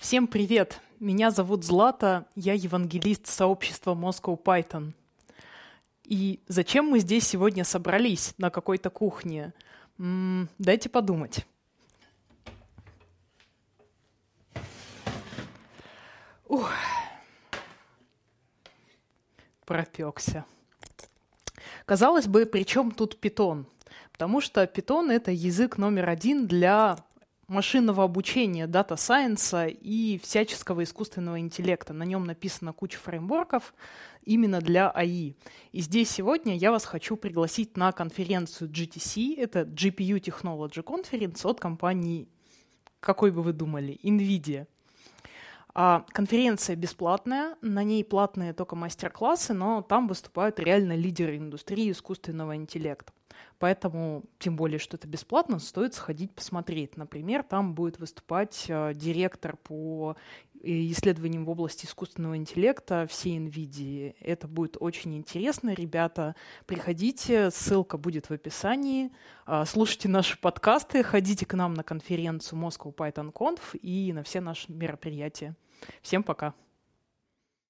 Всем привет! Меня зовут Злата, я евангелист сообщества Moscow Python. И зачем мы здесь сегодня собрались на какой-то кухне? М-м, дайте подумать. Ух. Пропекся. Казалось бы, при чем тут питон? Потому что питон — это язык номер один для машинного обучения, дата сайенса и всяческого искусственного интеллекта. На нем написана куча фреймворков именно для АИ. И здесь сегодня я вас хочу пригласить на конференцию GTC, это GPU Technology Conference от компании, какой бы вы думали, NVIDIA. А конференция бесплатная, на ней платные только мастер-классы, но там выступают реально лидеры индустрии искусственного интеллекта. Поэтому, тем более, что это бесплатно, стоит сходить посмотреть. Например, там будет выступать э, директор по э, исследованиям в области искусственного интеллекта всей NVIDIA. Это будет очень интересно, ребята. Приходите, ссылка будет в описании. Э, слушайте наши подкасты, ходите к нам на конференцию Moscow Python Conf и на все наши мероприятия. Всем пока!